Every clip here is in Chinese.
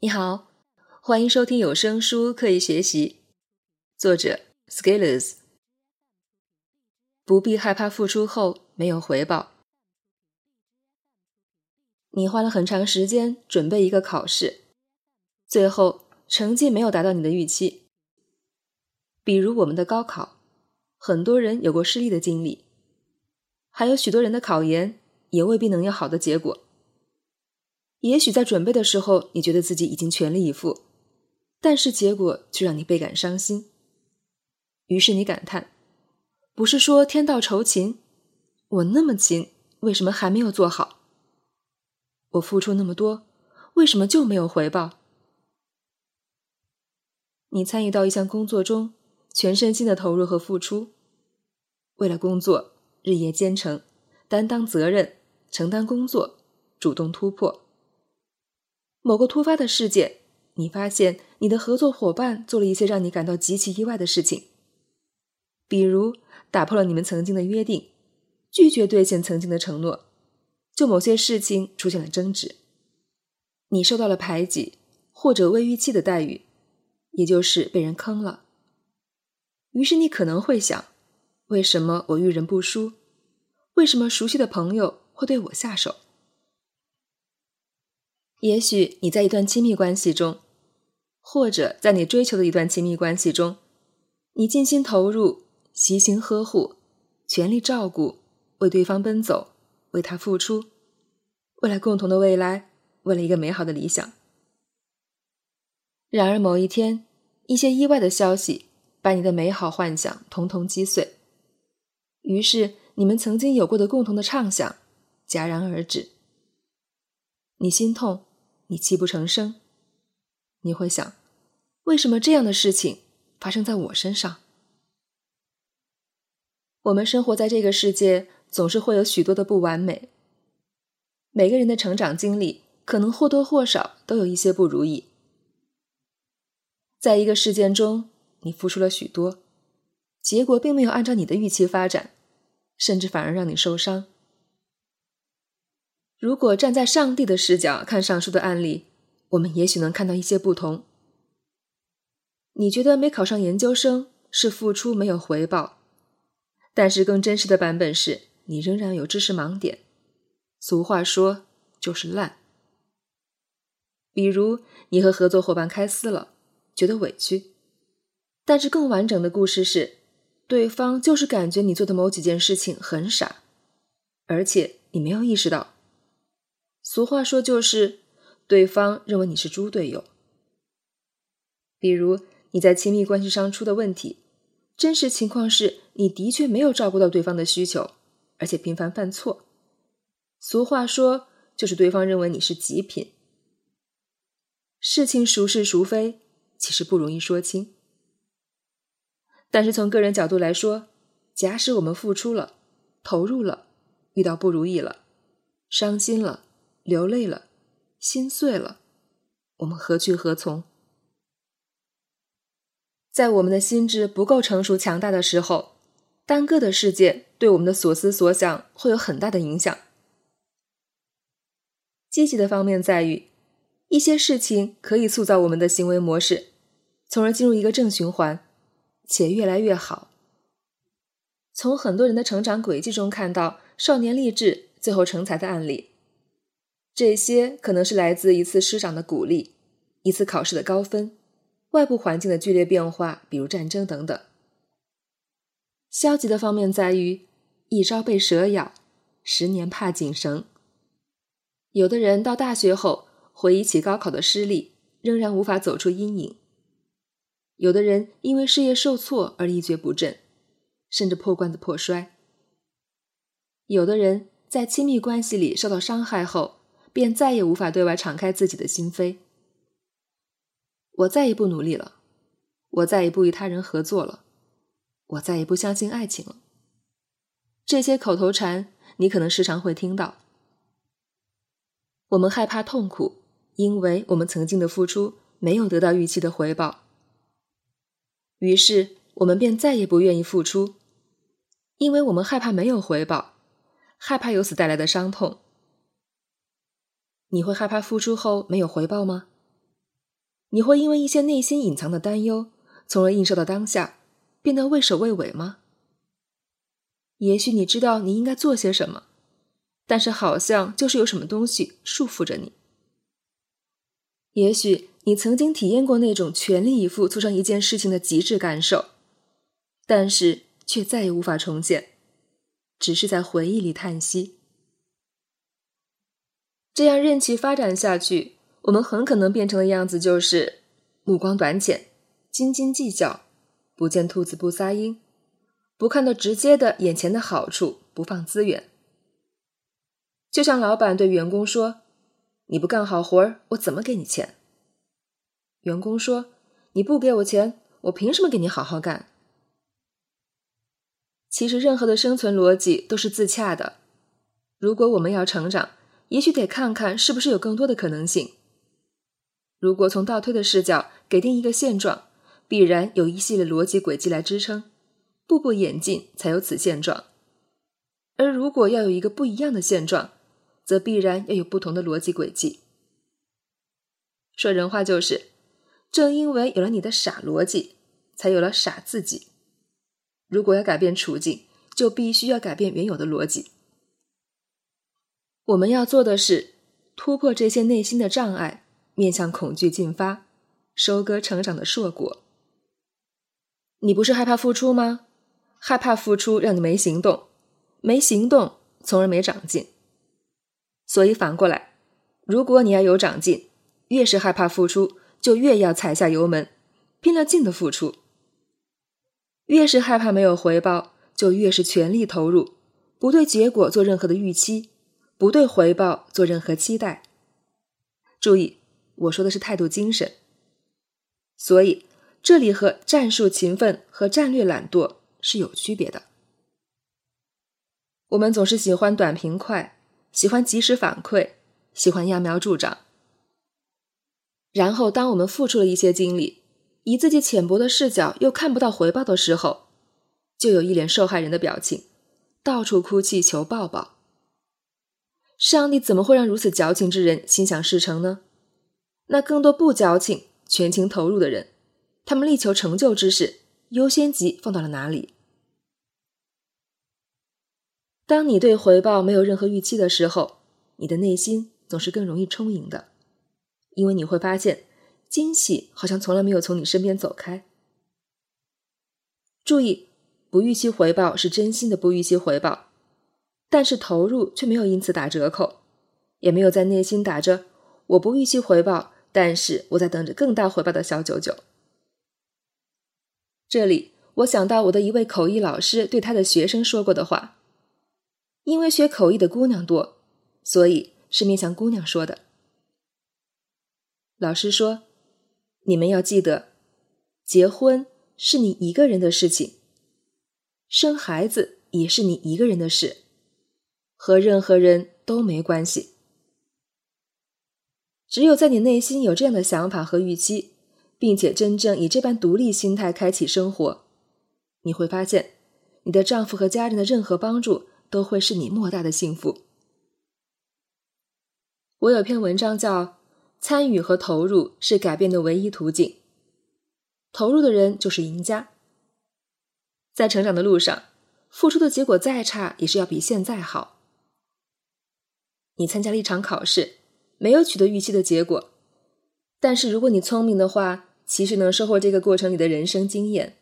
你好，欢迎收听有声书《刻意学习》，作者 Scalers。不必害怕付出后没有回报。你花了很长时间准备一个考试，最后成绩没有达到你的预期。比如我们的高考，很多人有过失利的经历，还有许多人的考研也未必能有好的结果。也许在准备的时候，你觉得自己已经全力以赴，但是结果却让你倍感伤心。于是你感叹：“不是说天道酬勤，我那么勤，为什么还没有做好？我付出那么多，为什么就没有回报？”你参与到一项工作中，全身心的投入和付出，为了工作日夜兼程，担当责任，承担工作，主动突破。某个突发的事件，你发现你的合作伙伴做了一些让你感到极其意外的事情，比如打破了你们曾经的约定，拒绝兑现曾经的承诺，就某些事情出现了争执，你受到了排挤或者未预期的待遇，也就是被人坑了。于是你可能会想：为什么我遇人不淑？为什么熟悉的朋友会对我下手？也许你在一段亲密关系中，或者在你追求的一段亲密关系中，你尽心投入、悉心呵护、全力照顾，为对方奔走，为他付出，为了共同的未来，为了一个美好的理想。然而某一天，一些意外的消息把你的美好幻想统统击碎，于是你们曾经有过的共同的畅想戛然而止。你心痛。你泣不成声，你会想，为什么这样的事情发生在我身上？我们生活在这个世界，总是会有许多的不完美。每个人的成长经历，可能或多或少都有一些不如意。在一个事件中，你付出了许多，结果并没有按照你的预期发展，甚至反而让你受伤。如果站在上帝的视角看上述的案例，我们也许能看到一些不同。你觉得没考上研究生是付出没有回报，但是更真实的版本是你仍然有知识盲点。俗话说就是烂。比如你和合作伙伴开撕了，觉得委屈，但是更完整的故事是，对方就是感觉你做的某几件事情很傻，而且你没有意识到。俗话说，就是对方认为你是猪队友。比如你在亲密关系上出的问题，真实情况是你的确没有照顾到对方的需求，而且频繁犯错。俗话说，就是对方认为你是极品。事情孰是孰非，其实不容易说清。但是从个人角度来说，假使我们付出了、投入了，遇到不如意了，伤心了。流泪了，心碎了，我们何去何从？在我们的心智不够成熟、强大的时候，单个的事件对我们的所思所想会有很大的影响。积极的方面在于，一些事情可以塑造我们的行为模式，从而进入一个正循环，且越来越好。从很多人的成长轨迹中看到少年励志最后成才的案例。这些可能是来自一次师长的鼓励，一次考试的高分，外部环境的剧烈变化，比如战争等等。消极的方面在于，一朝被蛇咬，十年怕井绳。有的人到大学后回忆起高考的失利，仍然无法走出阴影；有的人因为事业受挫而一蹶不振，甚至破罐子破摔；有的人在亲密关系里受到伤害后。便再也无法对外敞开自己的心扉。我再也不努力了，我再也不与他人合作了，我再也不相信爱情了。这些口头禅，你可能时常会听到。我们害怕痛苦，因为我们曾经的付出没有得到预期的回报，于是我们便再也不愿意付出，因为我们害怕没有回报，害怕由此带来的伤痛。你会害怕付出后没有回报吗？你会因为一些内心隐藏的担忧，从而映射到当下，变得畏首畏尾吗？也许你知道你应该做些什么，但是好像就是有什么东西束缚着你。也许你曾经体验过那种全力以赴做成一件事情的极致感受，但是却再也无法重现，只是在回忆里叹息。这样任其发展下去，我们很可能变成的样子就是目光短浅、斤斤计较、不见兔子不撒鹰。不看到直接的眼前的好处，不放资源。就像老板对员工说：“你不干好活儿，我怎么给你钱？”员工说：“你不给我钱，我凭什么给你好好干？”其实，任何的生存逻辑都是自洽的。如果我们要成长，也许得看看是不是有更多的可能性。如果从倒推的视角给定一个现状，必然有一系列逻辑轨迹来支撑。步步演进，才有此现状。而如果要有一个不一样的现状，则必然要有不同的逻辑轨迹。说人话就是，正因为有了你的傻逻辑，才有了傻自己。如果要改变处境，就必须要改变原有的逻辑。我们要做的是突破这些内心的障碍，面向恐惧进发，收割成长的硕果。你不是害怕付出吗？害怕付出让你没行动，没行动从而没长进。所以反过来，如果你要有长进，越是害怕付出，就越要踩下油门，拼了劲的付出；越是害怕没有回报，就越是全力投入，不对结果做任何的预期，不对回报做任何期待。注意，我说的是态度精神。所以这里和战术勤奋和战略懒惰。是有区别的。我们总是喜欢短平快，喜欢及时反馈，喜欢揠苗助长。然后，当我们付出了一些精力，以自己浅薄的视角又看不到回报的时候，就有一脸受害人的表情，到处哭泣求抱抱。上帝怎么会让如此矫情之人心想事成呢？那更多不矫情、全情投入的人，他们力求成就之事，优先级放到了哪里？当你对回报没有任何预期的时候，你的内心总是更容易充盈的，因为你会发现惊喜好像从来没有从你身边走开。注意，不预期回报是真心的不预期回报，但是投入却没有因此打折扣，也没有在内心打着“我不预期回报，但是我在等着更大回报”的小九九。这里我想到我的一位口译老师对他的学生说过的话。因为学口译的姑娘多，所以是面向姑娘说的。老师说：“你们要记得，结婚是你一个人的事情，生孩子也是你一个人的事，和任何人都没关系。只有在你内心有这样的想法和预期，并且真正以这般独立心态开启生活，你会发现，你的丈夫和家人的任何帮助。”都会是你莫大的幸福。我有篇文章叫《参与和投入是改变的唯一途径》，投入的人就是赢家。在成长的路上，付出的结果再差，也是要比现在好。你参加了一场考试，没有取得预期的结果，但是如果你聪明的话，其实能收获这个过程里的人生经验。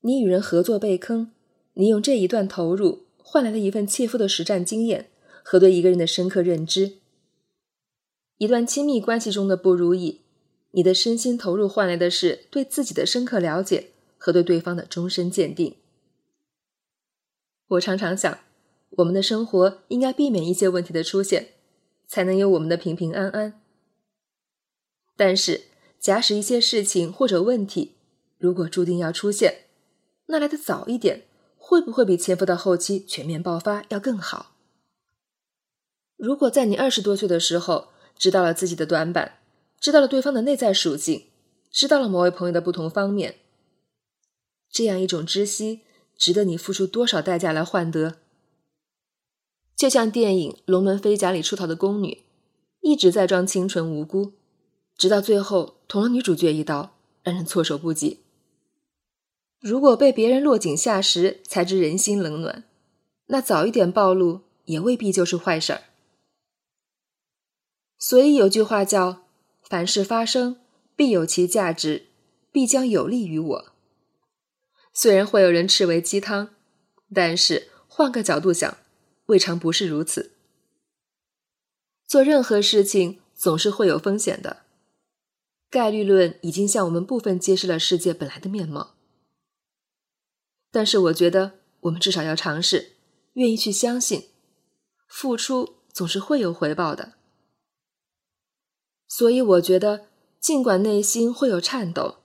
你与人合作被坑。你用这一段投入换来了一份切肤的实战经验和对一个人的深刻认知。一段亲密关系中的不如意，你的身心投入换来的是对自己的深刻了解和对对方的终身鉴定。我常常想，我们的生活应该避免一些问题的出现，才能有我们的平平安安。但是，假使一些事情或者问题如果注定要出现，那来的早一点。会不会比潜伏到后期全面爆发要更好？如果在你二十多岁的时候知道了自己的短板，知道了对方的内在属性，知道了某位朋友的不同方面，这样一种知悉，值得你付出多少代价来换得？就像电影《龙门飞甲》里出逃的宫女，一直在装清纯无辜，直到最后捅了女主角一刀，让人措手不及。如果被别人落井下石才知人心冷暖，那早一点暴露也未必就是坏事儿。所以有句话叫“凡事发生，必有其价值，必将有利于我”。虽然会有人斥为鸡汤，但是换个角度想，未尝不是如此。做任何事情总是会有风险的，概率论已经向我们部分揭示了世界本来的面貌。但是我觉得，我们至少要尝试，愿意去相信，付出总是会有回报的。所以我觉得，尽管内心会有颤抖，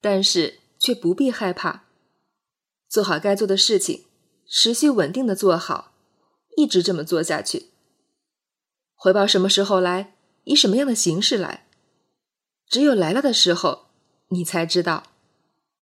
但是却不必害怕，做好该做的事情，持续稳定的做好，一直这么做下去。回报什么时候来，以什么样的形式来，只有来了的时候，你才知道。